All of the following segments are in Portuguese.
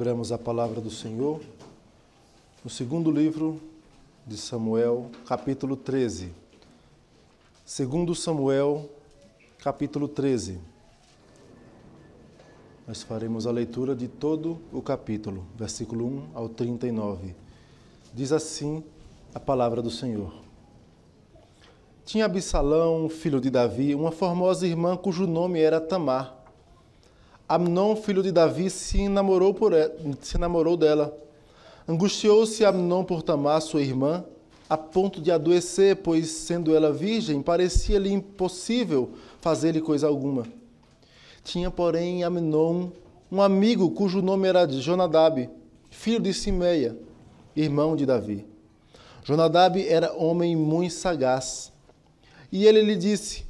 Abramos a palavra do Senhor no segundo livro de Samuel, capítulo 13. Segundo Samuel, capítulo 13. Nós faremos a leitura de todo o capítulo, versículo 1 ao 39. Diz assim a palavra do Senhor. Tinha Absalão, filho de Davi, uma formosa irmã cujo nome era Tamar. Amnon, filho de Davi, se namorou, por ela, se namorou dela. Angustiou-se Amnon por Tamar, sua irmã, a ponto de adoecer, pois, sendo ela virgem, parecia-lhe impossível fazer-lhe coisa alguma. Tinha, porém, Amnon um amigo cujo nome era Jonadab, filho de Simeia, irmão de Davi. Jonadab era homem muito sagaz. E ele lhe disse: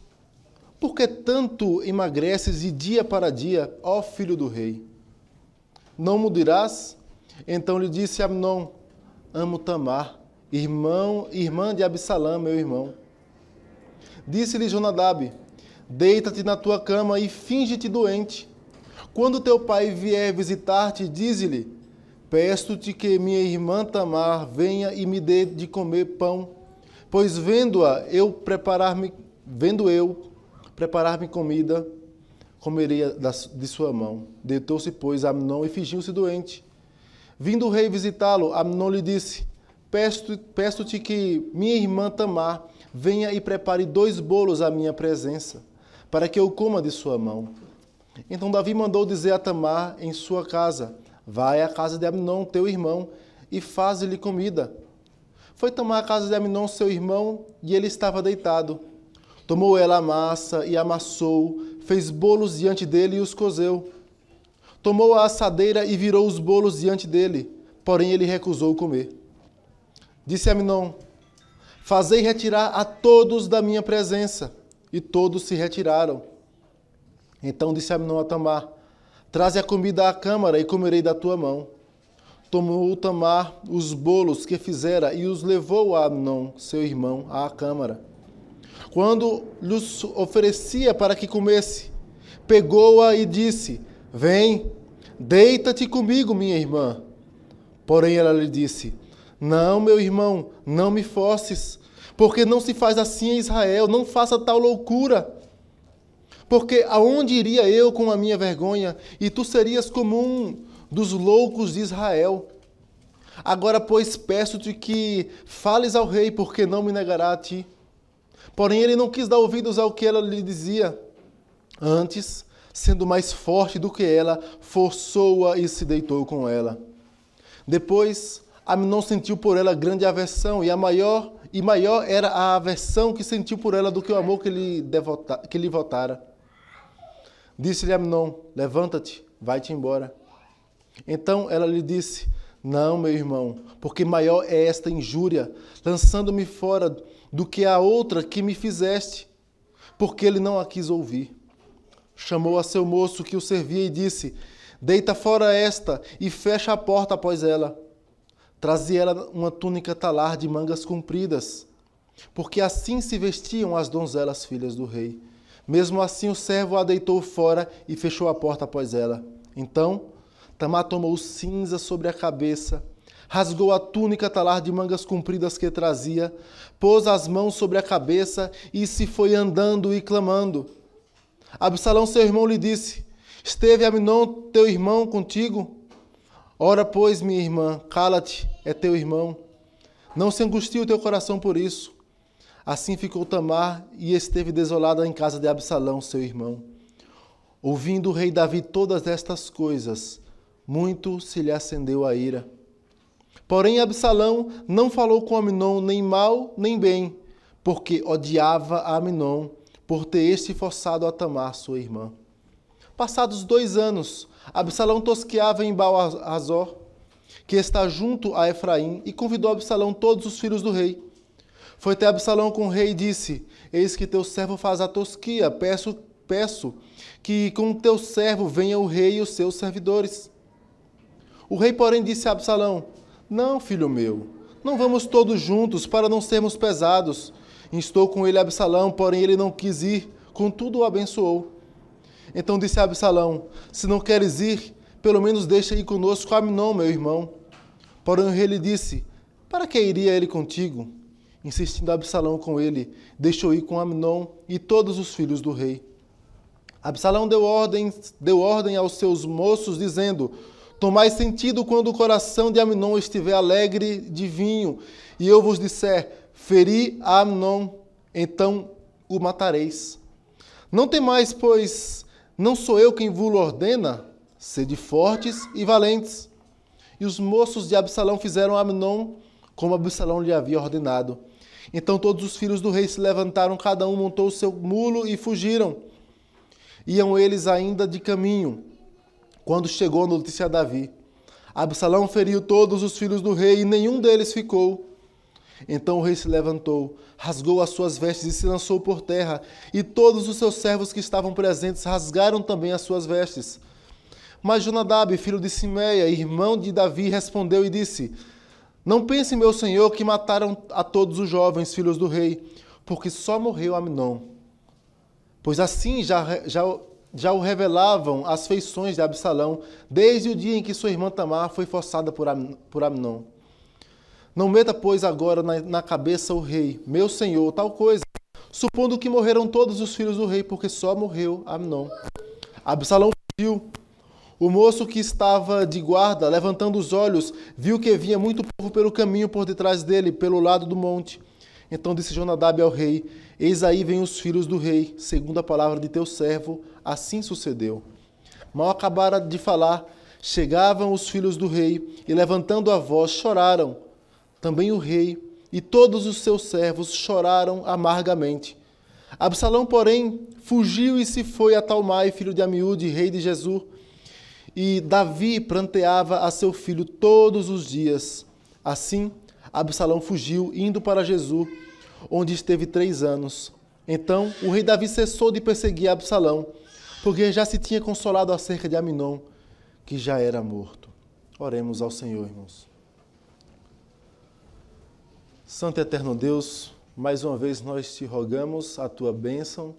por que tanto emagreces de dia para dia, ó filho do rei? Não mudarás? Então lhe disse Amnon: Amo Tamar, irmão, irmã de Absalão, meu irmão. Disse-lhe Jonadab: Deita-te na tua cama e finge-te doente. Quando teu pai vier visitar-te, dize-lhe: Peço-te que minha irmã Tamar venha e me dê de comer pão, pois vendo-a eu preparar-me, vendo eu preparar-me comida, comeria de sua mão. Deitou-se, pois, Amnon e fingiu-se doente. Vindo o rei visitá-lo, Amnon lhe disse: Peço-te que minha irmã Tamar venha e prepare dois bolos à minha presença, para que eu coma de sua mão. Então Davi mandou dizer a Tamar em sua casa: Vai à casa de Amnon, teu irmão, e faz-lhe comida. Foi Tamar à casa de Amnon, seu irmão, e ele estava deitado. Tomou ela a massa e amassou, fez bolos diante dele e os cozeu. Tomou a assadeira e virou os bolos diante dele, porém ele recusou comer. Disse Aminon: Fazei retirar a todos da minha presença. E todos se retiraram. Então disse Aminon a Tamar: Traze a comida à câmara e comerei da tua mão. Tomou Tamar os bolos que fizera e os levou a Amnon, seu irmão, à câmara quando lhes oferecia para que comesse. Pegou-a e disse: Vem, deita-te comigo, minha irmã. Porém ela lhe disse: Não, meu irmão, não me forces, porque não se faz assim em Israel, não faça tal loucura. Porque aonde iria eu com a minha vergonha, e tu serias como um dos loucos de Israel? Agora, pois, peço-te que fales ao rei, porque não me negará a ti. Porém, ele não quis dar ouvidos ao que ela lhe dizia. Antes, sendo mais forte do que ela, forçou-a e se deitou com ela. Depois, Aminon sentiu por ela grande aversão, e a maior e maior era a aversão que sentiu por ela do que o amor que lhe, devota, que lhe votara. Disse-lhe Aminon: Levanta-te, vai-te embora. Então ela lhe disse: Não, meu irmão, porque maior é esta injúria, lançando-me fora do que a outra que me fizeste, porque ele não a quis ouvir. Chamou a seu moço que o servia e disse: Deita fora esta e fecha a porta após ela. Trazia ela uma túnica talar de mangas compridas, porque assim se vestiam as donzelas filhas do rei. Mesmo assim, o servo a deitou fora e fechou a porta após ela. Então, Tamar tomou cinza sobre a cabeça, rasgou a túnica talar de mangas compridas que trazia, pôs as mãos sobre a cabeça e se foi andando e clamando. Absalão, seu irmão, lhe disse: Esteve Aminon, teu irmão, contigo? Ora, pois, minha irmã, cala-te, é teu irmão. Não se angustie o teu coração por isso. Assim ficou Tamar e esteve desolada em casa de Absalão, seu irmão. Ouvindo o rei Davi todas estas coisas, muito se lhe acendeu a ira. Porém, Absalão não falou com Aminon nem mal nem bem, porque odiava a Aminon por ter este forçado a Tamar, sua irmã. Passados dois anos, Absalão tosqueava em Baal-Azor, que está junto a Efraim, e convidou Absalão todos os filhos do rei. Foi até Absalão com o rei e disse: Eis que teu servo faz a tosquia, peço, peço que com teu servo venha o rei e os seus servidores. O rei, porém, disse a Absalão: não, filho meu, não vamos todos juntos para não sermos pesados. Estou com ele Absalão, porém ele não quis ir, contudo o abençoou. Então disse Absalão: Se não queres ir, pelo menos deixa ir conosco Aminon, meu irmão. Porém o rei lhe disse: Para que iria ele contigo? Insistindo Absalão com ele, deixou ir com Aminon e todos os filhos do rei. Absalão deu ordem, deu ordem aos seus moços, dizendo: Tomai sentido quando o coração de Aminon estiver alegre de vinho, e eu vos disser: Feri a Aminon, então o matareis. Não temais, pois não sou eu quem vos ordena, sede fortes e valentes. E os moços de Absalão fizeram a Amnon como Absalão lhe havia ordenado. Então todos os filhos do rei se levantaram, cada um montou o seu mulo e fugiram. Iam eles ainda de caminho, quando chegou a notícia a Davi. Absalão feriu todos os filhos do rei e nenhum deles ficou. Então o rei se levantou, rasgou as suas vestes e se lançou por terra, e todos os seus servos que estavam presentes rasgaram também as suas vestes. Mas Jonadab, filho de Simeia, irmão de Davi, respondeu e disse: Não pense, meu senhor, que mataram a todos os jovens filhos do rei, porque só morreu Amnon. Pois assim já, já, já o revelavam as feições de Absalão, desde o dia em que sua irmã Tamar foi forçada por, Am, por Amnon. Não meta, pois, agora na, na cabeça o rei, meu senhor, tal coisa, supondo que morreram todos os filhos do rei, porque só morreu Amnon. Absalão fugiu. O moço que estava de guarda, levantando os olhos, viu que vinha muito povo pelo caminho por detrás dele, pelo lado do monte. Então disse Jonadab ao rei: Eis aí vêm os filhos do rei, segundo a palavra de teu servo. Assim sucedeu. Mal acabara de falar, chegavam os filhos do rei e, levantando a voz, choraram. Também o rei e todos os seus servos choraram amargamente. Absalão, porém, fugiu e se foi a Talmai, filho de Amiúde, rei de Jesus. E Davi pranteava a seu filho todos os dias. Assim, Absalão fugiu, indo para Jesus, onde esteve três anos. Então, o rei Davi cessou de perseguir Absalão, porque já se tinha consolado acerca de Aminon, que já era morto. Oremos ao Senhor, irmãos. Santo e eterno Deus, mais uma vez nós te rogamos a tua bênção,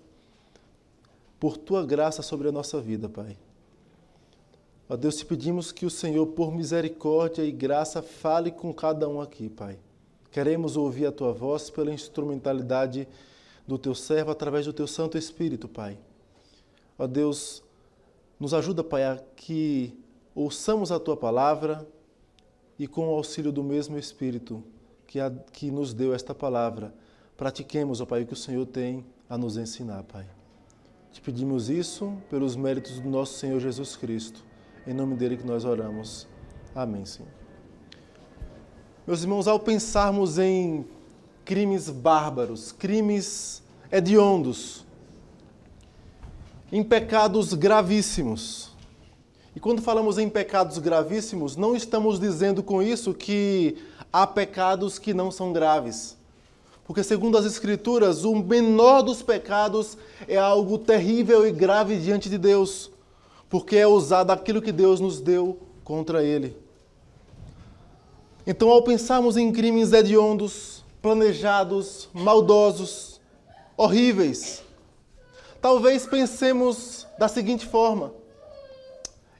por tua graça sobre a nossa vida, Pai. Ó Deus, te pedimos que o Senhor, por misericórdia e graça, fale com cada um aqui, Pai. Queremos ouvir a tua voz pela instrumentalidade do teu servo através do teu Santo Espírito, Pai. Ó Deus, nos ajuda, Pai, a que ouçamos a tua palavra e com o auxílio do mesmo Espírito que, a, que nos deu esta palavra. Pratiquemos, ó Pai, o que o Senhor tem a nos ensinar, Pai. Te pedimos isso pelos méritos do nosso Senhor Jesus Cristo. Em nome dele que nós oramos. Amém, Senhor. Meus irmãos, ao pensarmos em crimes bárbaros, crimes hediondos, em pecados gravíssimos, e quando falamos em pecados gravíssimos, não estamos dizendo com isso que há pecados que não são graves. Porque, segundo as Escrituras, o menor dos pecados é algo terrível e grave diante de Deus, porque é usado aquilo que Deus nos deu contra ele. Então, ao pensarmos em crimes hediondos, planejados, maldosos, horríveis, talvez pensemos da seguinte forma: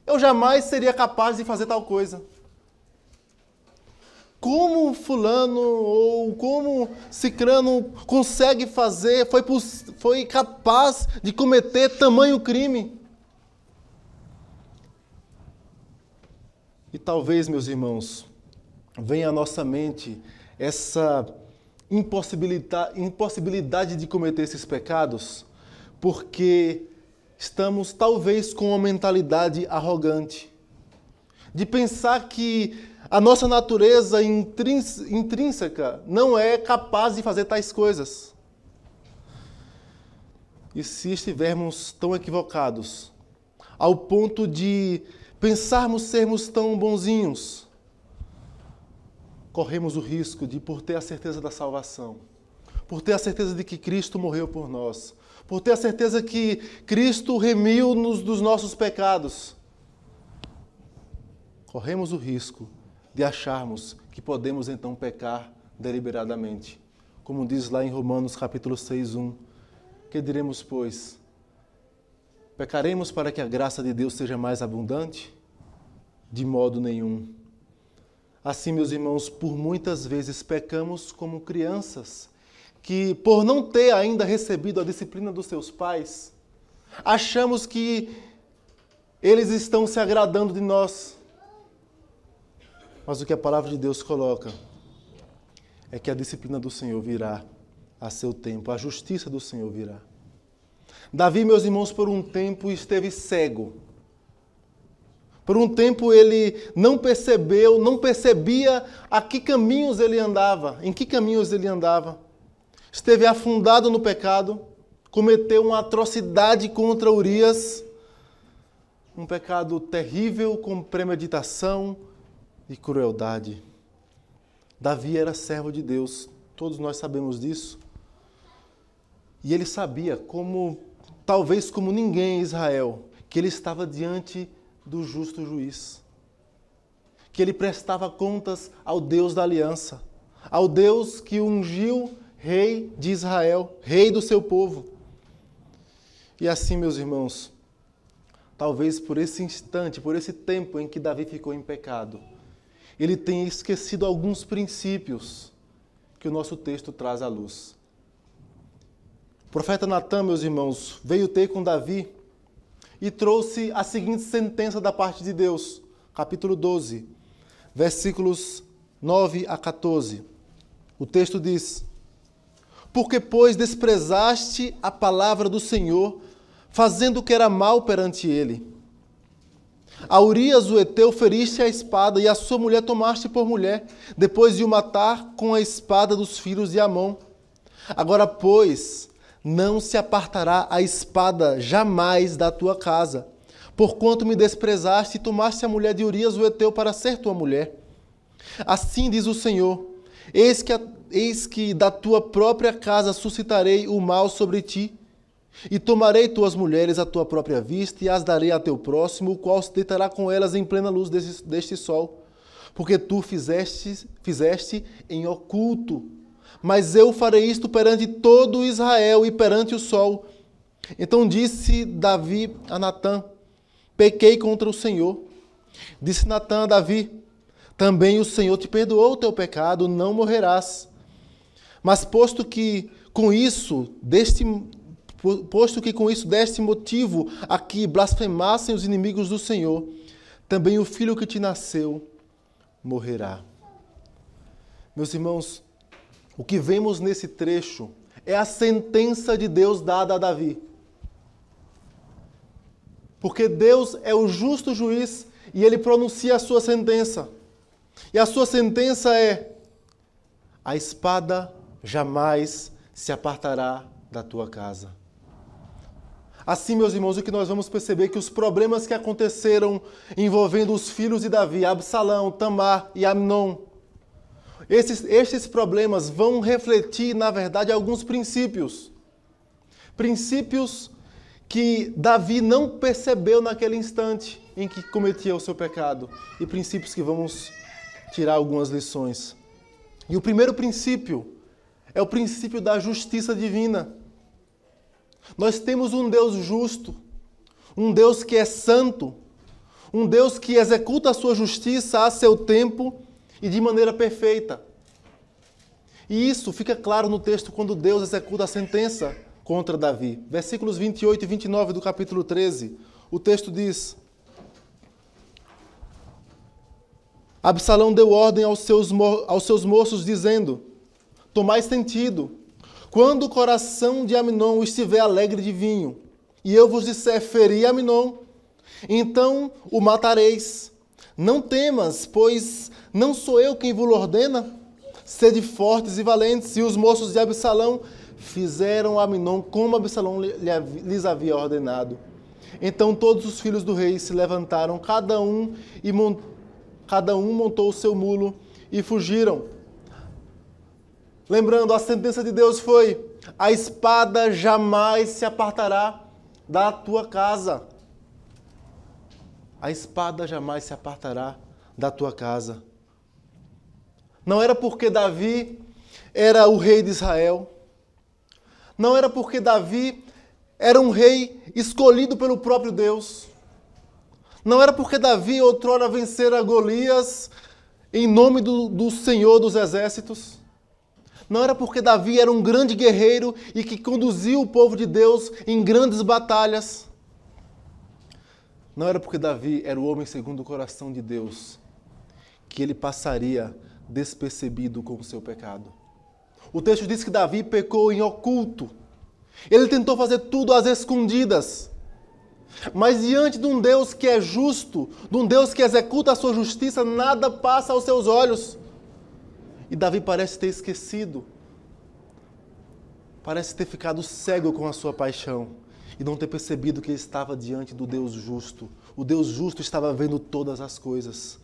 eu jamais seria capaz de fazer tal coisa como fulano ou como cicrano consegue fazer, foi, foi capaz de cometer tamanho crime. E talvez, meus irmãos, venha à nossa mente essa impossibilidade, de cometer esses pecados, porque estamos talvez com uma mentalidade arrogante, de pensar que a nossa natureza intrínseca não é capaz de fazer tais coisas. E se estivermos tão equivocados, ao ponto de pensarmos sermos tão bonzinhos, corremos o risco de, por ter a certeza da salvação, por ter a certeza de que Cristo morreu por nós, por ter a certeza que Cristo remiu-nos dos nossos pecados, corremos o risco de acharmos que podemos então pecar deliberadamente. Como diz lá em Romanos capítulo 6, 1. Que diremos, pois? Pecaremos para que a graça de Deus seja mais abundante? De modo nenhum. Assim, meus irmãos, por muitas vezes pecamos como crianças que, por não ter ainda recebido a disciplina dos seus pais, achamos que eles estão se agradando de nós. Mas o que a palavra de Deus coloca é que a disciplina do Senhor virá a seu tempo, a justiça do Senhor virá. Davi, meus irmãos, por um tempo esteve cego. Por um tempo ele não percebeu, não percebia a que caminhos ele andava, em que caminhos ele andava. Esteve afundado no pecado, cometeu uma atrocidade contra Urias, um pecado terrível com premeditação e crueldade. Davi era servo de Deus, todos nós sabemos disso. E ele sabia, como talvez como ninguém em Israel, que ele estava diante do justo juiz. Que ele prestava contas ao Deus da aliança, ao Deus que ungiu rei de Israel, rei do seu povo. E assim, meus irmãos, talvez por esse instante, por esse tempo em que Davi ficou em pecado, ele tenha esquecido alguns princípios que o nosso texto traz à luz. O profeta Natan, meus irmãos, veio ter com Davi e trouxe a seguinte sentença da parte de Deus, capítulo 12, versículos 9 a 14. O texto diz: Porque, pois, desprezaste a palavra do Senhor, fazendo o que era mal perante ele. A Urias, o Eteu, feriste a espada, e a sua mulher tomaste por mulher, depois de o matar com a espada dos filhos de Amon. Agora, pois, não se apartará a espada jamais da tua casa, porquanto me desprezaste e tomaste a mulher de Urias o Eteu para ser tua mulher. Assim diz o Senhor: eis que, a, eis que da tua própria casa suscitarei o mal sobre ti, e tomarei tuas mulheres à tua própria vista, e as darei a teu próximo, o qual se deitará com elas em plena luz deste, deste sol. Porque tu fizeste, fizeste em oculto mas eu farei isto perante todo Israel e perante o sol. Então disse Davi a Natã: Pequei contra o Senhor. Disse Natã a Davi: Também o Senhor te perdoou o teu pecado, não morrerás. Mas posto que com isso deste posto que com isso deste motivo a que blasfemassem os inimigos do Senhor, também o filho que te nasceu morrerá. Meus irmãos, o que vemos nesse trecho é a sentença de Deus dada a Davi. Porque Deus é o justo juiz e ele pronuncia a sua sentença. E a sua sentença é: a espada jamais se apartará da tua casa. Assim, meus irmãos, o que nós vamos perceber é que os problemas que aconteceram envolvendo os filhos de Davi, Absalão, Tamar e Amnon, esses, estes problemas vão refletir, na verdade, alguns princípios. Princípios que Davi não percebeu naquele instante em que cometia o seu pecado. E princípios que vamos tirar algumas lições. E o primeiro princípio é o princípio da justiça divina. Nós temos um Deus justo, um Deus que é santo, um Deus que executa a sua justiça a seu tempo e de maneira perfeita. E isso fica claro no texto quando Deus executa a sentença contra Davi. Versículos 28 e 29 do capítulo 13. O texto diz: Absalão deu ordem aos seus, aos seus moços, dizendo: Tomai sentido, quando o coração de Aminon estiver alegre de vinho, e eu vos disser: Feri Aminon, então o matareis. Não temas, pois não sou eu quem vos ordena? Sede fortes e valentes. E os moços de Absalão fizeram Aminon como Absalão lhes havia ordenado. Então todos os filhos do rei se levantaram, cada um, e cada um montou o seu mulo e fugiram. Lembrando, a sentença de Deus foi: a espada jamais se apartará da tua casa. A espada jamais se apartará da tua casa. Não era porque Davi era o rei de Israel. Não era porque Davi era um rei escolhido pelo próprio Deus. Não era porque Davi outrora vencera Golias em nome do, do Senhor dos Exércitos. Não era porque Davi era um grande guerreiro e que conduziu o povo de Deus em grandes batalhas. Não era porque Davi era o homem segundo o coração de Deus que ele passaria despercebido com o seu pecado. O texto diz que Davi pecou em oculto. Ele tentou fazer tudo às escondidas. Mas diante de um Deus que é justo, de um Deus que executa a sua justiça, nada passa aos seus olhos. E Davi parece ter esquecido, parece ter ficado cego com a sua paixão e não ter percebido que ele estava diante do Deus justo. O Deus justo estava vendo todas as coisas.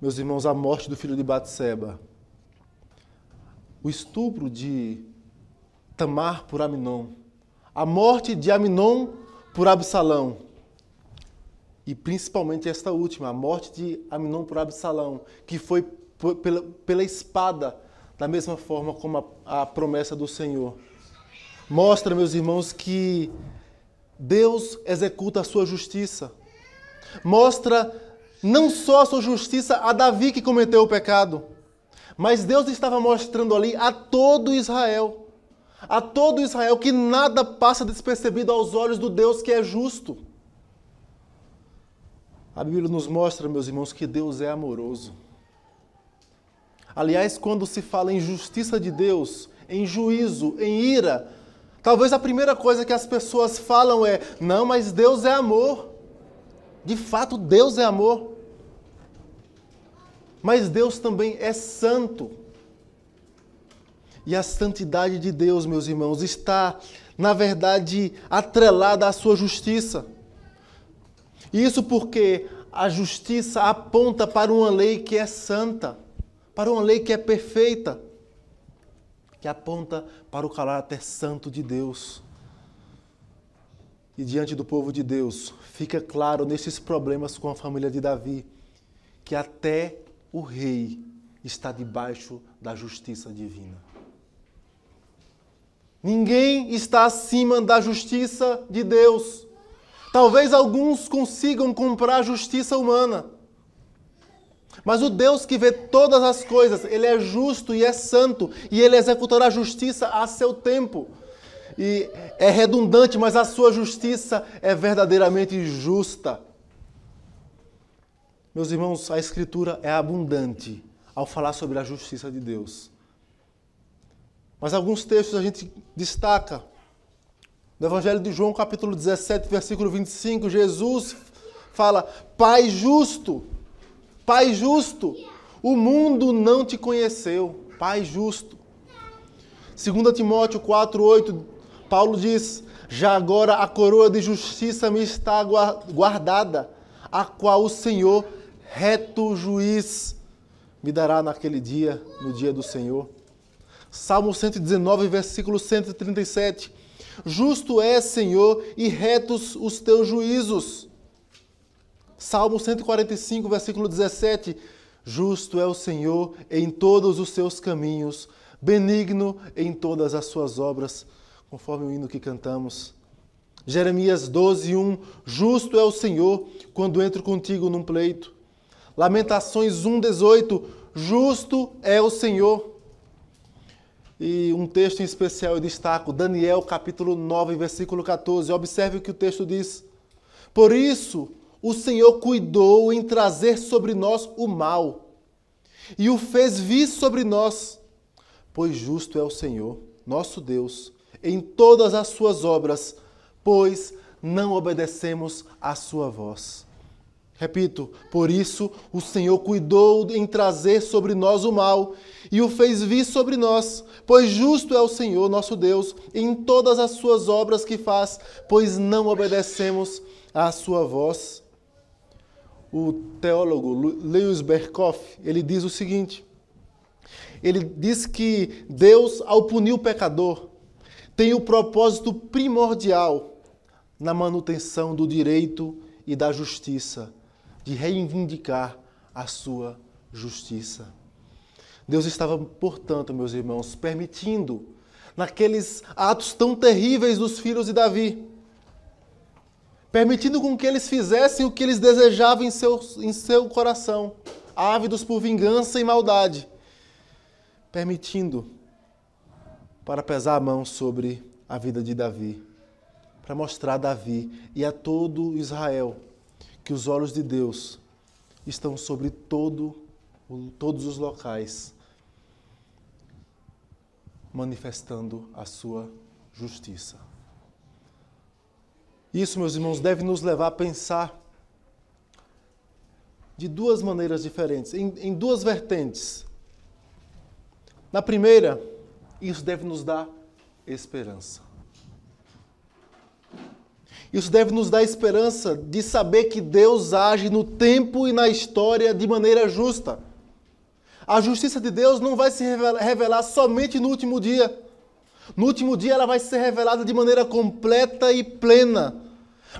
Meus irmãos, a morte do filho de Batseba, o estupro de Tamar por Aminon, a morte de Aminon por Absalão. E principalmente esta última, a morte de Aminon por Absalão, que foi pela, pela espada, da mesma forma como a, a promessa do Senhor. Mostra, meus irmãos, que Deus executa a sua justiça. Mostra não só a sua justiça a Davi que cometeu o pecado, mas Deus estava mostrando ali a todo Israel a todo Israel que nada passa despercebido aos olhos do Deus que é justo. A Bíblia nos mostra, meus irmãos, que Deus é amoroso. Aliás, quando se fala em justiça de Deus, em juízo, em ira, talvez a primeira coisa que as pessoas falam é: não, mas Deus é amor. De fato, Deus é amor. Mas Deus também é santo. E a santidade de Deus, meus irmãos, está, na verdade, atrelada à sua justiça. Isso porque a justiça aponta para uma lei que é santa, para uma lei que é perfeita, que aponta para o caráter santo de Deus. E diante do povo de Deus, fica claro nesses problemas com a família de Davi, que até o rei está debaixo da justiça divina. Ninguém está acima da justiça de Deus. Talvez alguns consigam comprar a justiça humana. Mas o Deus que vê todas as coisas, ele é justo e é santo, e ele executará a justiça a seu tempo. E é redundante, mas a sua justiça é verdadeiramente justa. Meus irmãos, a Escritura é abundante ao falar sobre a justiça de Deus. Mas alguns textos a gente destaca. No Evangelho de João, capítulo 17, versículo 25, Jesus fala: Pai justo, Pai justo, o mundo não te conheceu, Pai justo. 2 Timóteo 4, 8, Paulo diz: Já agora a coroa de justiça me está guardada, a qual o Senhor, reto juiz, me dará naquele dia, no dia do Senhor. Salmo 119, versículo 137. Justo é, Senhor, e retos os teus juízos. Salmo 145, versículo 17. Justo é o Senhor em todos os seus caminhos, benigno em todas as suas obras, conforme o hino que cantamos. Jeremias 12, 1. Justo é o Senhor quando entro contigo num pleito. Lamentações 1, 18. Justo é o Senhor. E um texto em especial eu destaco, Daniel capítulo 9, versículo 14. Observe o que o texto diz. Por isso, o Senhor cuidou em trazer sobre nós o mal, e o fez vir sobre nós, pois justo é o Senhor, nosso Deus, em todas as suas obras, pois não obedecemos à sua voz. Repito, por isso o Senhor cuidou em trazer sobre nós o mal e o fez vir sobre nós, pois justo é o Senhor nosso Deus em todas as suas obras que faz, pois não obedecemos à sua voz. O teólogo Lewis Berkoff, ele diz o seguinte: ele diz que Deus, ao punir o pecador, tem o propósito primordial na manutenção do direito e da justiça de reivindicar a sua justiça. Deus estava, portanto, meus irmãos, permitindo, naqueles atos tão terríveis dos filhos de Davi, permitindo com que eles fizessem o que eles desejavam em seu, em seu coração, ávidos por vingança e maldade, permitindo para pesar a mão sobre a vida de Davi, para mostrar a Davi e a todo Israel que os olhos de Deus estão sobre todo, todos os locais, manifestando a sua justiça. Isso, meus irmãos, deve nos levar a pensar de duas maneiras diferentes, em, em duas vertentes. Na primeira, isso deve nos dar esperança. Isso deve nos dar esperança de saber que Deus age no tempo e na história de maneira justa. A justiça de Deus não vai se revelar somente no último dia. No último dia ela vai ser revelada de maneira completa e plena.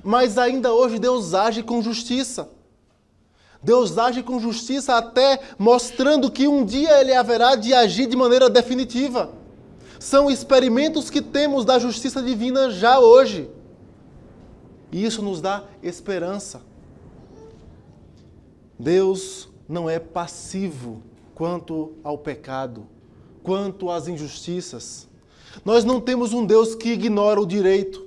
Mas ainda hoje Deus age com justiça. Deus age com justiça até mostrando que um dia ele haverá de agir de maneira definitiva. São experimentos que temos da justiça divina já hoje. E isso nos dá esperança. Deus não é passivo quanto ao pecado, quanto às injustiças. Nós não temos um Deus que ignora o direito.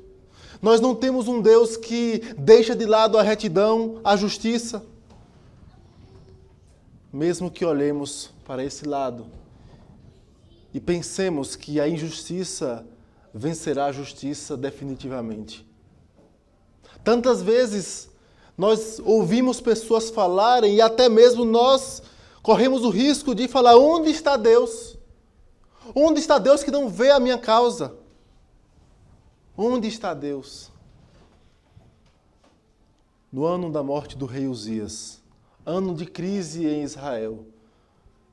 Nós não temos um Deus que deixa de lado a retidão, a justiça. Mesmo que olhemos para esse lado e pensemos que a injustiça vencerá a justiça definitivamente. Tantas vezes nós ouvimos pessoas falarem e até mesmo nós corremos o risco de falar: onde está Deus? Onde está Deus que não vê a minha causa? Onde está Deus? No ano da morte do rei Uzias, ano de crise em Israel,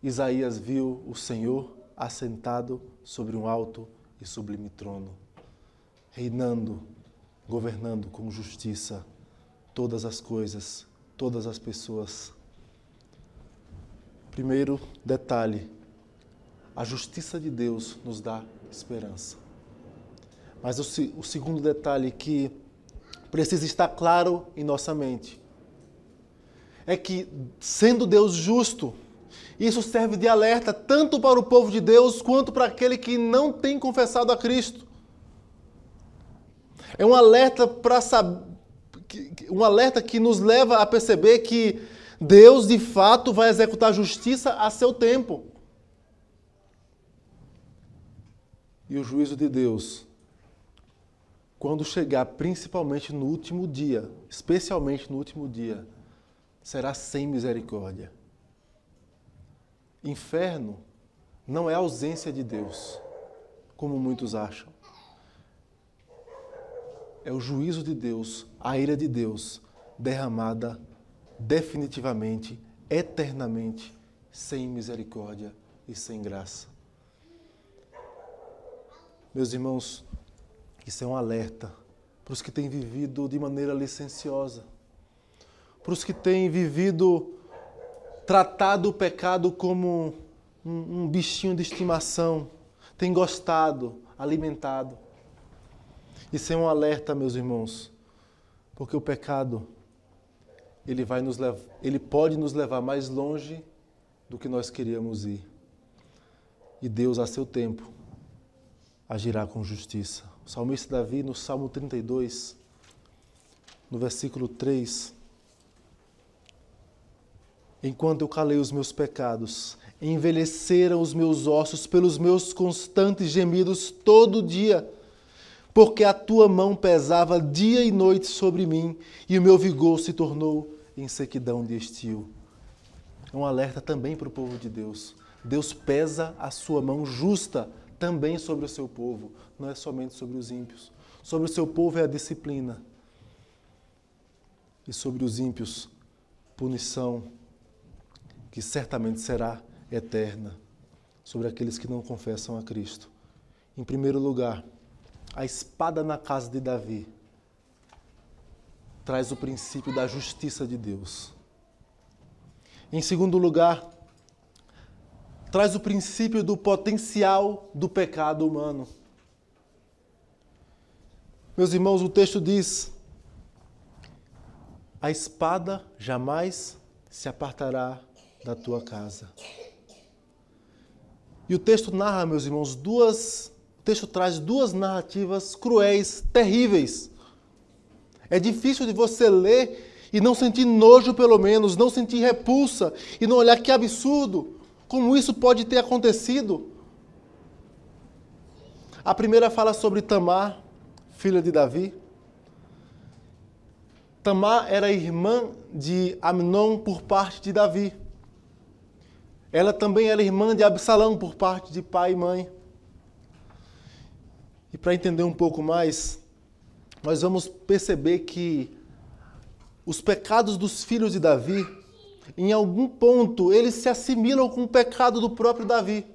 Isaías viu o Senhor assentado sobre um alto e sublime trono, reinando governando com justiça todas as coisas, todas as pessoas. Primeiro detalhe: a justiça de Deus nos dá esperança. Mas o, o segundo detalhe que precisa estar claro em nossa mente é que, sendo Deus justo, isso serve de alerta tanto para o povo de Deus quanto para aquele que não tem confessado a Cristo. É um alerta para um alerta que nos leva a perceber que Deus de fato vai executar justiça a seu tempo. E o juízo de Deus, quando chegar, principalmente no último dia, especialmente no último dia, será sem misericórdia. Inferno não é ausência de Deus, como muitos acham é o juízo de Deus, a ira de Deus derramada definitivamente, eternamente, sem misericórdia e sem graça. Meus irmãos, isso é um alerta para os que têm vivido de maneira licenciosa, para os que têm vivido tratado o pecado como um, um bichinho de estimação, têm gostado, alimentado. Isso é um alerta, meus irmãos, porque o pecado ele vai nos ele pode nos levar mais longe do que nós queríamos ir. E Deus, a seu tempo, agirá com justiça. O salmista Davi, no Salmo 32, no versículo 3, Enquanto eu calei os meus pecados, envelheceram os meus ossos pelos meus constantes gemidos todo dia porque a tua mão pesava dia e noite sobre mim e o meu vigor se tornou em sequidão de estio. É um alerta também para o povo de Deus. Deus pesa a sua mão justa também sobre o seu povo, não é somente sobre os ímpios. Sobre o seu povo é a disciplina. E sobre os ímpios, punição que certamente será eterna sobre aqueles que não confessam a Cristo. Em primeiro lugar, a espada na casa de Davi traz o princípio da justiça de Deus. Em segundo lugar, traz o princípio do potencial do pecado humano. Meus irmãos, o texto diz A espada jamais se apartará da tua casa. E o texto narra, meus irmãos, duas. O texto traz duas narrativas cruéis, terríveis. É difícil de você ler e não sentir nojo, pelo menos, não sentir repulsa e não olhar que absurdo, como isso pode ter acontecido. A primeira fala sobre Tamar, filha de Davi. Tamar era irmã de Amnon por parte de Davi. Ela também era irmã de Absalão por parte de pai e mãe. E para entender um pouco mais, nós vamos perceber que os pecados dos filhos de Davi, em algum ponto, eles se assimilam com o pecado do próprio Davi.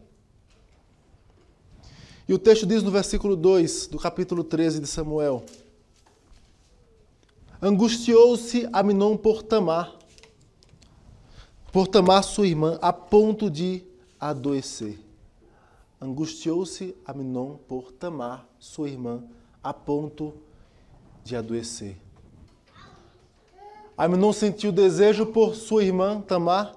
E o texto diz no versículo 2 do capítulo 13 de Samuel: Angustiou-se Aminon por Tamar, por Tamar sua irmã, a ponto de adoecer. Angustiou-se Aminon por Tamar, sua irmã, a ponto de adoecer. Aminon sentiu desejo por sua irmã Tamar,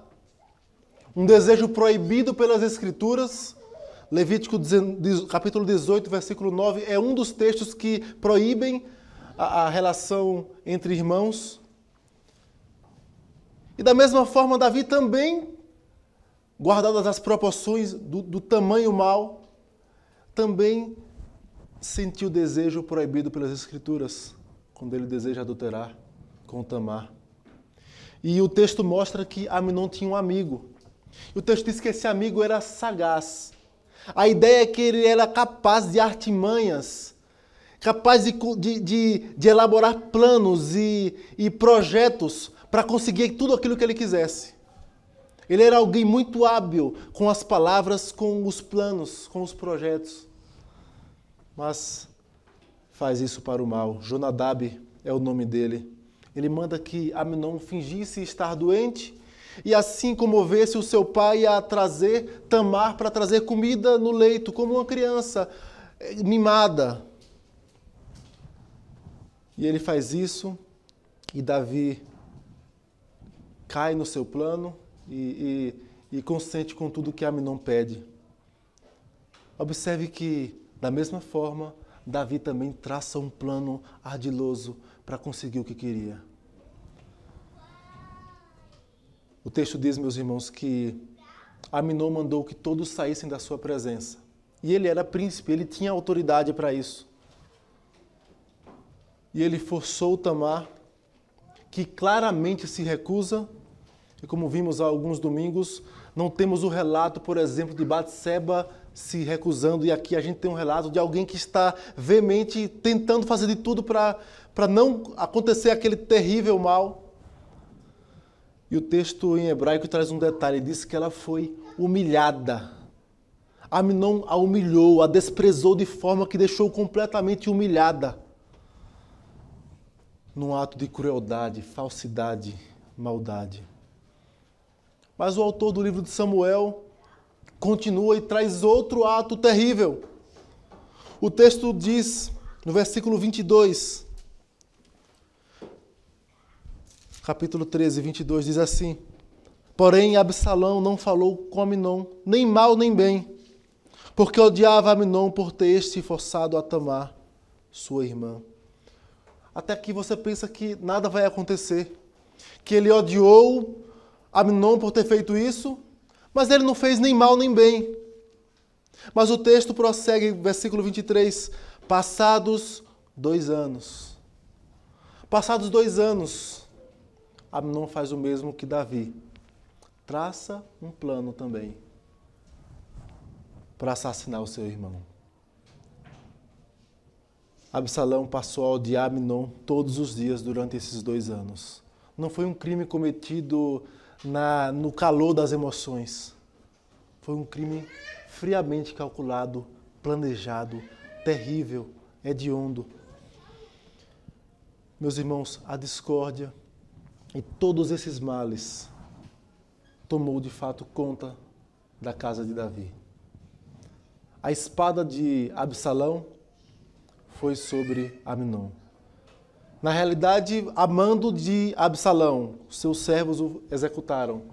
um desejo proibido pelas Escrituras. Levítico capítulo 18, versículo 9, é um dos textos que proíbem a, a relação entre irmãos. E da mesma forma, Davi também, guardadas as proporções do, do tamanho mal, também sentiu desejo proibido pelas Escrituras, quando ele deseja adulterar com Tamar. E o texto mostra que Aminon tinha um amigo. E o texto diz que esse amigo era sagaz. A ideia é que ele era capaz de artimanhas, capaz de, de, de elaborar planos e, e projetos para conseguir tudo aquilo que ele quisesse. Ele era alguém muito hábil com as palavras, com os planos, com os projetos. Mas faz isso para o mal. Jonadab é o nome dele. Ele manda que Aminon fingisse estar doente e assim comovesse o seu pai a trazer Tamar para trazer comida no leito, como uma criança eh, mimada. E ele faz isso e Davi cai no seu plano e, e, e consente com tudo que Aminon pede. Observe que, da mesma forma, Davi também traça um plano ardiloso para conseguir o que queria. O texto diz, meus irmãos, que Aminon mandou que todos saíssem da sua presença. E ele era príncipe, ele tinha autoridade para isso. E ele forçou Tamar, que claramente se recusa e como vimos há alguns domingos, não temos o relato, por exemplo, de Batseba se recusando, e aqui a gente tem um relato de alguém que está veemente tentando fazer de tudo para não acontecer aquele terrível mal. E o texto em hebraico traz um detalhe, diz que ela foi humilhada. Aminon a humilhou, a desprezou de forma que deixou completamente humilhada. Num ato de crueldade, falsidade, maldade. Mas o autor do livro de Samuel continua e traz outro ato terrível. O texto diz, no versículo 22, capítulo 13, 22, diz assim: Porém, Absalão não falou com Aminon, nem mal nem bem, porque odiava Aminon por ter se forçado a Tamar, sua irmã. Até aqui você pensa que nada vai acontecer, que ele odiou Amnon por ter feito isso, mas ele não fez nem mal nem bem. Mas o texto prossegue, versículo 23, passados dois anos. Passados dois anos, Amnon faz o mesmo que Davi. Traça um plano também para assassinar o seu irmão. Absalão passou a odiar Amnon todos os dias durante esses dois anos. Não foi um crime cometido na, no calor das emoções. Foi um crime friamente calculado, planejado, terrível, hediondo. Meus irmãos, a discórdia e todos esses males tomou de fato conta da casa de Davi. A espada de Absalão foi sobre Aminon. Na realidade, a mando de Absalão, seus servos o executaram,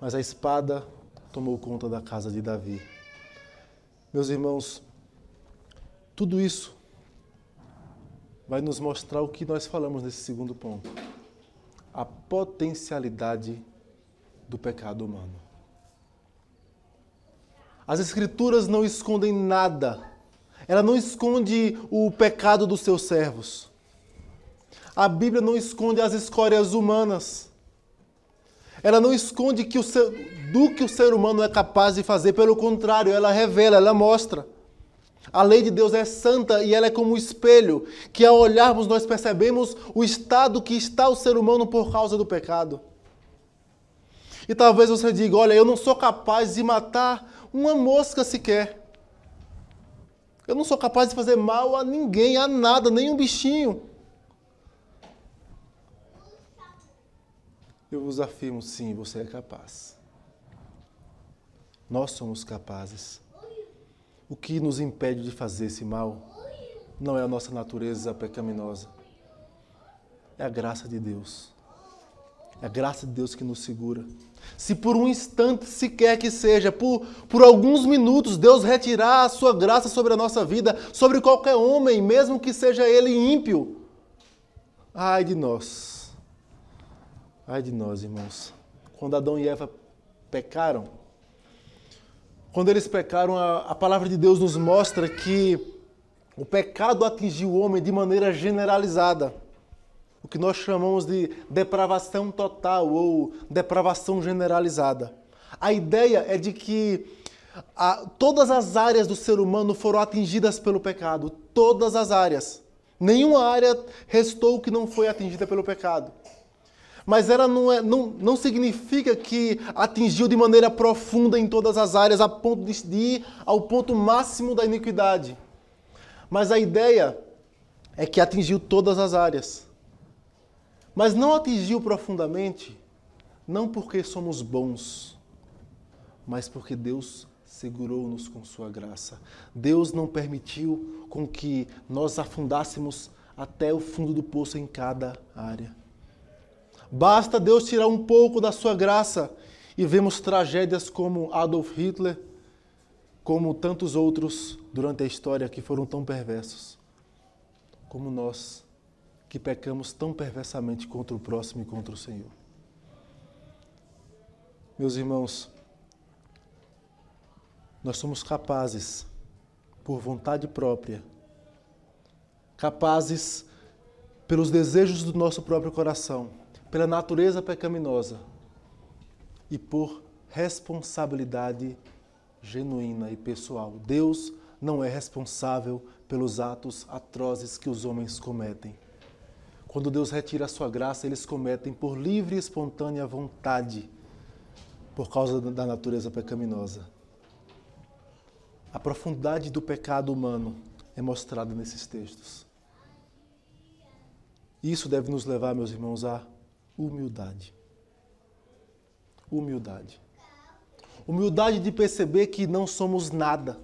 mas a espada tomou conta da casa de Davi. Meus irmãos, tudo isso vai nos mostrar o que nós falamos nesse segundo ponto: a potencialidade do pecado humano. As Escrituras não escondem nada, ela não esconde o pecado dos seus servos. A Bíblia não esconde as escórias humanas. Ela não esconde que ser, do que o ser humano é capaz de fazer, pelo contrário, ela revela, ela mostra. A lei de Deus é santa e ela é como um espelho, que ao olharmos nós percebemos o estado que está o ser humano por causa do pecado. E talvez você diga: olha, eu não sou capaz de matar uma mosca sequer. Eu não sou capaz de fazer mal a ninguém, a nada, nem um bichinho. Eu vos afirmo, sim, você é capaz. Nós somos capazes. O que nos impede de fazer esse mal não é a nossa natureza pecaminosa. É a graça de Deus. É a graça de Deus que nos segura. Se por um instante sequer que seja, por, por alguns minutos, Deus retirar a sua graça sobre a nossa vida, sobre qualquer homem, mesmo que seja ele ímpio, ai de nós. Ai de nós, irmãos. Quando Adão e Eva pecaram, quando eles pecaram, a, a palavra de Deus nos mostra que o pecado atingiu o homem de maneira generalizada. O que nós chamamos de depravação total ou depravação generalizada. A ideia é de que a, todas as áreas do ser humano foram atingidas pelo pecado. Todas as áreas. Nenhuma área restou que não foi atingida pelo pecado mas ela não, é, não, não significa que atingiu de maneira profunda em todas as áreas, a ponto de ir ao ponto máximo da iniquidade. Mas a ideia é que atingiu todas as áreas. Mas não atingiu profundamente, não porque somos bons, mas porque Deus segurou-nos com sua graça. Deus não permitiu com que nós afundássemos até o fundo do poço em cada área. Basta Deus tirar um pouco da sua graça e vemos tragédias como Adolf Hitler, como tantos outros durante a história que foram tão perversos, como nós que pecamos tão perversamente contra o próximo e contra o Senhor. Meus irmãos, nós somos capazes, por vontade própria, capazes pelos desejos do nosso próprio coração, pela natureza pecaminosa e por responsabilidade genuína e pessoal. Deus não é responsável pelos atos atrozes que os homens cometem. Quando Deus retira a sua graça, eles cometem por livre e espontânea vontade, por causa da natureza pecaminosa. A profundidade do pecado humano é mostrada nesses textos. Isso deve nos levar, meus irmãos, a Humildade. Humildade. Humildade de perceber que não somos nada.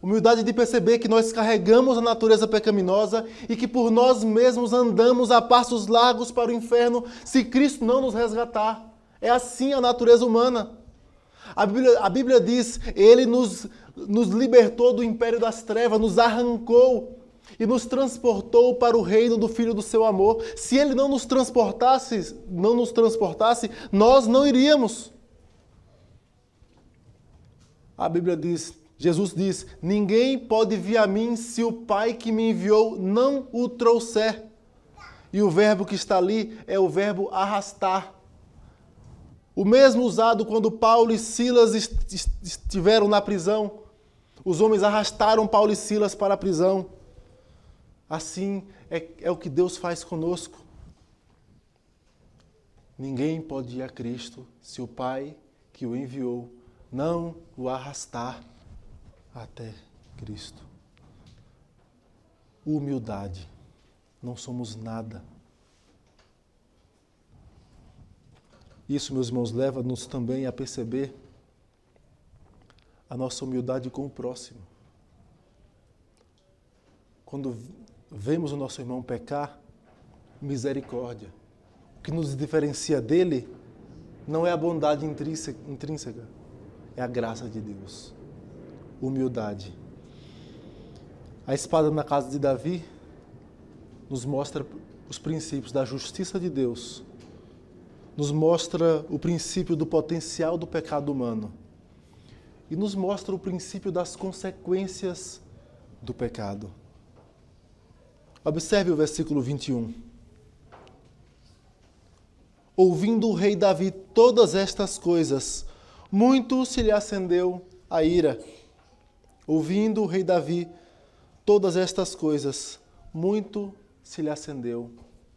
Humildade de perceber que nós carregamos a natureza pecaminosa e que por nós mesmos andamos a passos largos para o inferno se Cristo não nos resgatar. É assim a natureza humana. A Bíblia, a Bíblia diz: Ele nos, nos libertou do império das trevas, nos arrancou e nos transportou para o reino do filho do seu amor. Se ele não nos transportasse, não nos transportasse, nós não iríamos. A Bíblia diz, Jesus diz: "Ninguém pode vir a mim se o Pai que me enviou não o trouxer". E o verbo que está ali é o verbo arrastar. O mesmo usado quando Paulo e Silas estiveram na prisão. Os homens arrastaram Paulo e Silas para a prisão. Assim é, é o que Deus faz conosco. Ninguém pode ir a Cristo se o Pai que o enviou não o arrastar até Cristo. Humildade. Não somos nada. Isso, meus irmãos, leva-nos também a perceber a nossa humildade com o próximo. Quando vemos o nosso irmão pecar, misericórdia. O que nos diferencia dele não é a bondade intrínseca, é a graça de Deus. Humildade. A espada na casa de Davi nos mostra os princípios da justiça de Deus, nos mostra o princípio do potencial do pecado humano e nos mostra o princípio das consequências do pecado. Observe o versículo 21. Ouvindo o rei Davi todas estas coisas, muito se lhe acendeu a ira. Ouvindo o rei Davi todas estas coisas, muito se lhe acendeu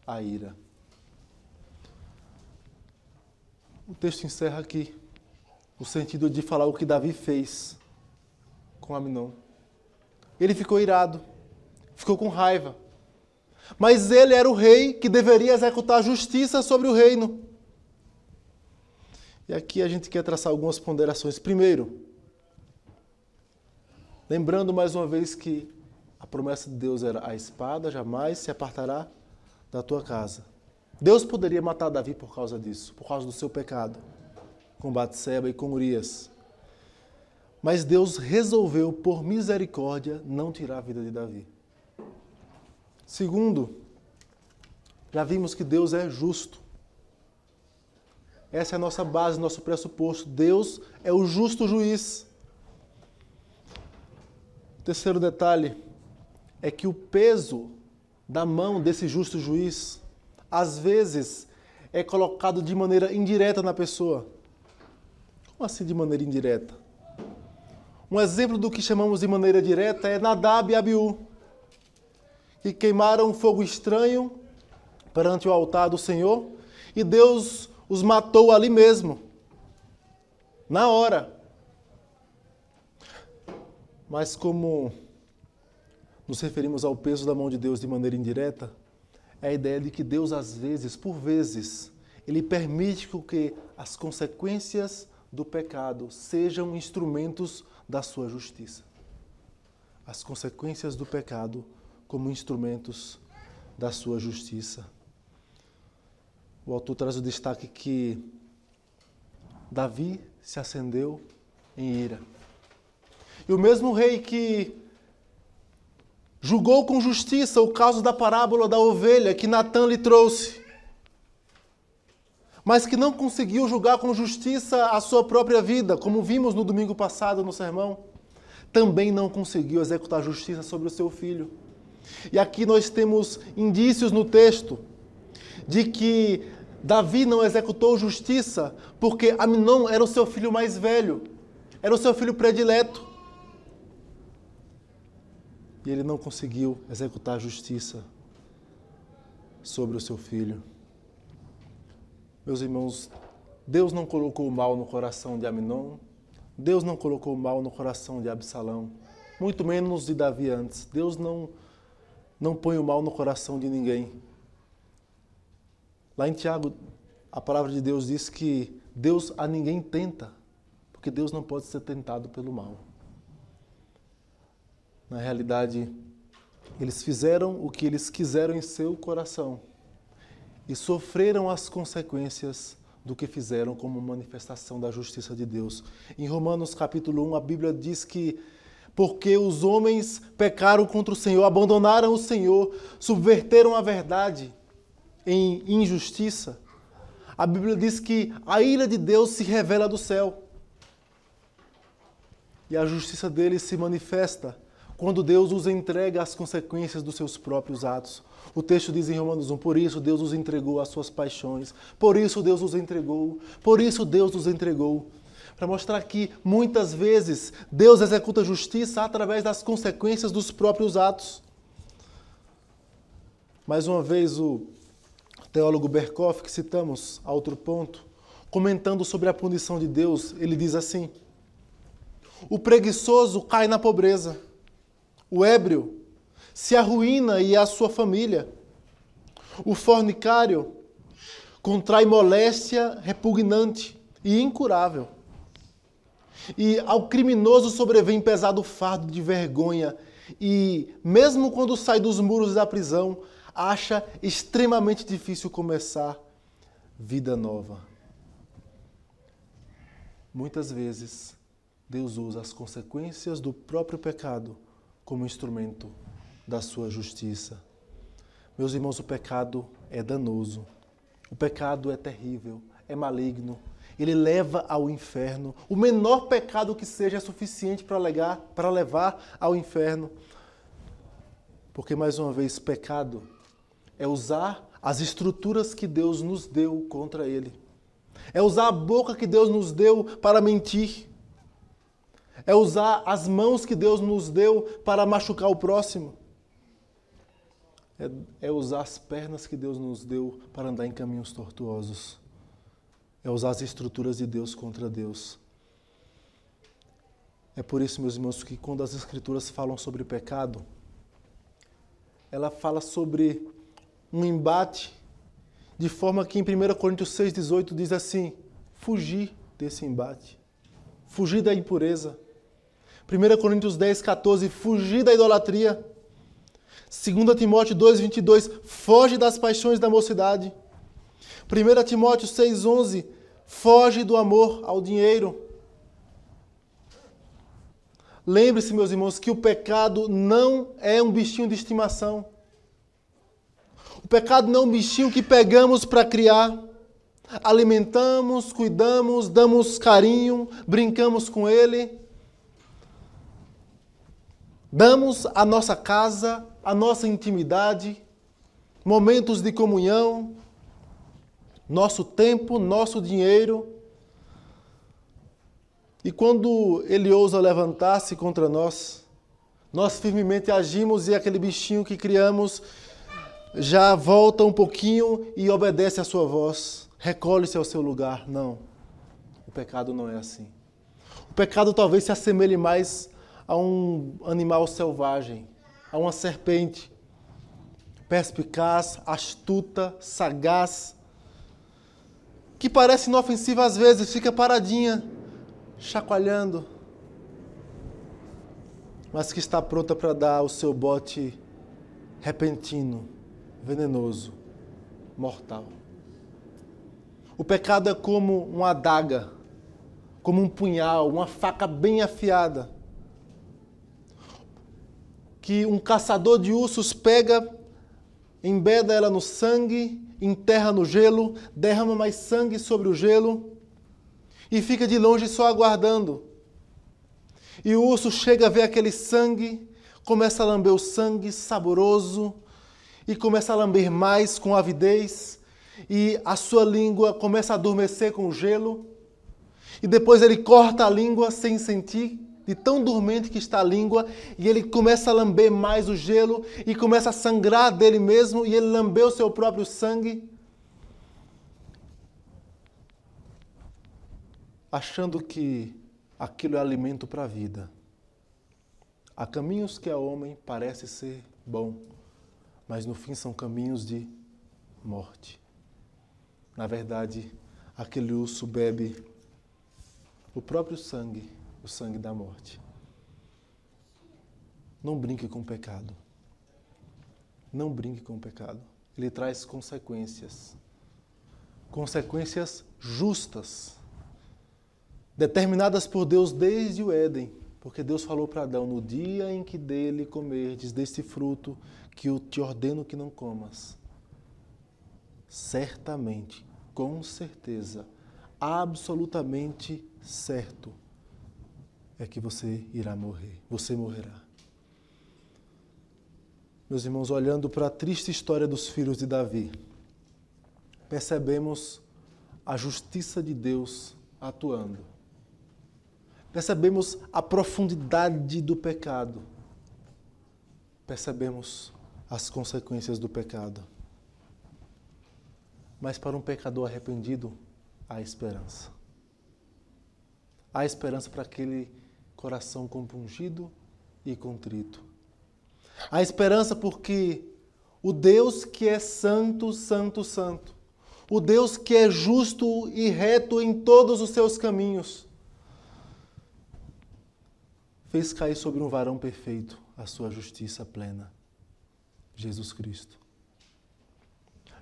a ira. O texto encerra aqui, no sentido de falar o que Davi fez com Aminon. Ele ficou irado, ficou com raiva. Mas ele era o rei que deveria executar justiça sobre o reino. E aqui a gente quer traçar algumas ponderações. Primeiro, lembrando mais uma vez que a promessa de Deus era: a espada jamais se apartará da tua casa. Deus poderia matar Davi por causa disso, por causa do seu pecado, com Batseba e com Urias. Mas Deus resolveu, por misericórdia, não tirar a vida de Davi. Segundo, já vimos que Deus é justo. Essa é a nossa base, nosso pressuposto. Deus é o justo juiz. Terceiro detalhe é que o peso da mão desse justo juiz, às vezes, é colocado de maneira indireta na pessoa. Como assim de maneira indireta? Um exemplo do que chamamos de maneira direta é Nadab e Abiú e queimaram fogo estranho perante o altar do Senhor, e Deus os matou ali mesmo, na hora. Mas como nos referimos ao peso da mão de Deus de maneira indireta, é a ideia de que Deus, às vezes, por vezes, ele permite que as consequências do pecado sejam instrumentos da sua justiça. As consequências do pecado como instrumentos da sua justiça. O autor traz o destaque que Davi se acendeu em ira. E o mesmo rei que julgou com justiça o caso da parábola da ovelha que Natan lhe trouxe, mas que não conseguiu julgar com justiça a sua própria vida, como vimos no domingo passado no sermão, também não conseguiu executar justiça sobre o seu filho. E aqui nós temos indícios no texto de que Davi não executou justiça porque Aminon era o seu filho mais velho, era o seu filho predileto. E ele não conseguiu executar justiça sobre o seu filho. Meus irmãos, Deus não colocou o mal no coração de Aminon, Deus não colocou o mal no coração de Absalão, muito menos de Davi antes. Deus não não põe o mal no coração de ninguém. Lá em Tiago, a palavra de Deus diz que Deus a ninguém tenta, porque Deus não pode ser tentado pelo mal. Na realidade, eles fizeram o que eles quiseram em seu coração e sofreram as consequências do que fizeram como manifestação da justiça de Deus. Em Romanos capítulo 1, a Bíblia diz que porque os homens pecaram contra o Senhor, abandonaram o Senhor, subverteram a verdade em injustiça. A Bíblia diz que a ira de Deus se revela do céu. E a justiça dele se manifesta quando Deus os entrega às consequências dos seus próprios atos. O texto diz em Romanos 1: Por isso Deus os entregou às suas paixões, por isso Deus os entregou, por isso Deus os entregou para mostrar que muitas vezes Deus executa justiça através das consequências dos próprios atos. Mais uma vez, o teólogo Berkoff, que citamos a outro ponto, comentando sobre a punição de Deus, ele diz assim: O preguiçoso cai na pobreza, o ébrio se arruína e a sua família, o fornicário contrai moléstia repugnante e incurável. E ao criminoso sobrevém pesado fardo de vergonha, e mesmo quando sai dos muros da prisão, acha extremamente difícil começar vida nova. Muitas vezes, Deus usa as consequências do próprio pecado como instrumento da sua justiça. Meus irmãos, o pecado é danoso. O pecado é terrível, é maligno. Ele leva ao inferno. O menor pecado que seja é suficiente para levar, ao inferno. Porque, mais uma vez, pecado é usar as estruturas que Deus nos deu contra ele. É usar a boca que Deus nos deu para mentir. É usar as mãos que Deus nos deu para machucar o próximo. É, é, usar as pernas que Deus nos deu para andar em caminhos tortuosos. É usar as estruturas de Deus contra Deus. É por isso, meus irmãos, que quando as Escrituras falam sobre pecado, ela fala sobre um embate, de forma que em 1 Coríntios 6,18 diz assim: fugir desse embate, fugir da impureza. 1 Coríntios 10, 14, fugir da idolatria. 2 Timóteo 2, 22, foge das paixões da mocidade. 1 Timóteo 6, 11, foge do amor ao dinheiro. Lembre-se, meus irmãos, que o pecado não é um bichinho de estimação. O pecado não é um bichinho que pegamos para criar. Alimentamos, cuidamos, damos carinho, brincamos com ele. Damos a nossa casa, a nossa intimidade, momentos de comunhão, nosso tempo, nosso dinheiro. E quando ele ousa levantar-se contra nós, nós firmemente agimos e aquele bichinho que criamos já volta um pouquinho e obedece à sua voz, recolhe-se ao seu lugar. Não, o pecado não é assim. O pecado talvez se assemelhe mais a um animal selvagem, a uma serpente, perspicaz, astuta, sagaz, que parece inofensiva às vezes, fica paradinha, chacoalhando, mas que está pronta para dar o seu bote repentino, venenoso, mortal. O pecado é como uma adaga, como um punhal, uma faca bem afiada que um caçador de ursos pega, embeda ela no sangue, enterra no gelo, derrama mais sangue sobre o gelo e fica de longe só aguardando. E o urso chega a ver aquele sangue, começa a lamber o sangue saboroso e começa a lamber mais com avidez e a sua língua começa a adormecer com o gelo. E depois ele corta a língua sem sentir de tão dormente que está a língua, e ele começa a lamber mais o gelo e começa a sangrar dele mesmo, e ele lambeu o seu próprio sangue, achando que aquilo é alimento para a vida. Há caminhos que a homem parece ser bom, mas no fim são caminhos de morte. Na verdade, aquele urso bebe o próprio sangue o sangue da morte. Não brinque com o pecado. Não brinque com o pecado. Ele traz consequências. Consequências justas, determinadas por Deus desde o Éden. Porque Deus falou para Adão: No dia em que dele comerdes deste fruto, que eu te ordeno que não comas, certamente, com certeza, absolutamente certo, é que você irá morrer, você morrerá. Meus irmãos, olhando para a triste história dos filhos de Davi, percebemos a justiça de Deus atuando. Percebemos a profundidade do pecado. Percebemos as consequências do pecado. Mas para um pecador arrependido, há esperança. Há esperança para aquele coração compungido e contrito. A esperança porque o Deus que é santo, santo, santo, o Deus que é justo e reto em todos os seus caminhos, fez cair sobre um varão perfeito a sua justiça plena, Jesus Cristo.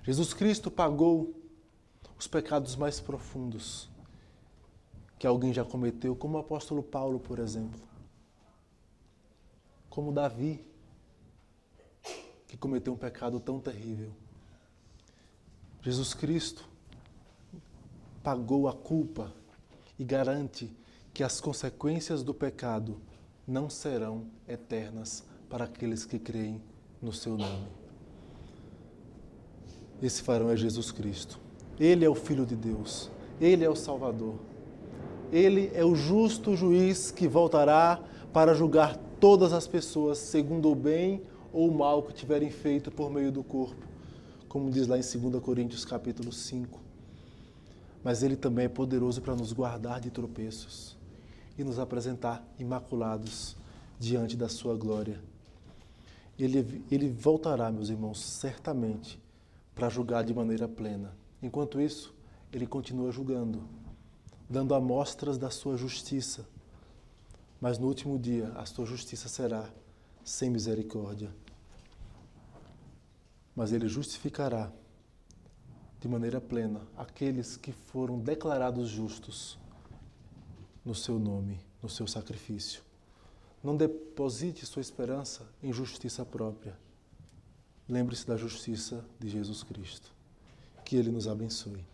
Jesus Cristo pagou os pecados mais profundos que alguém já cometeu, como o apóstolo Paulo, por exemplo. Como Davi, que cometeu um pecado tão terrível. Jesus Cristo pagou a culpa e garante que as consequências do pecado não serão eternas para aqueles que creem no seu nome. Esse farão é Jesus Cristo. Ele é o Filho de Deus. Ele é o Salvador. Ele é o justo juiz que voltará para julgar todas as pessoas segundo o bem ou o mal que tiverem feito por meio do corpo, como diz lá em 2 Coríntios capítulo 5. Mas ele também é poderoso para nos guardar de tropeços e nos apresentar imaculados diante da sua glória. Ele, ele voltará, meus irmãos, certamente para julgar de maneira plena. Enquanto isso, ele continua julgando, dando amostras da sua justiça. Mas no último dia, a sua justiça será sem misericórdia. Mas ele justificará de maneira plena aqueles que foram declarados justos no seu nome, no seu sacrifício. Não deposite sua esperança em justiça própria. Lembre-se da justiça de Jesus Cristo. Que Ele nos abençoe.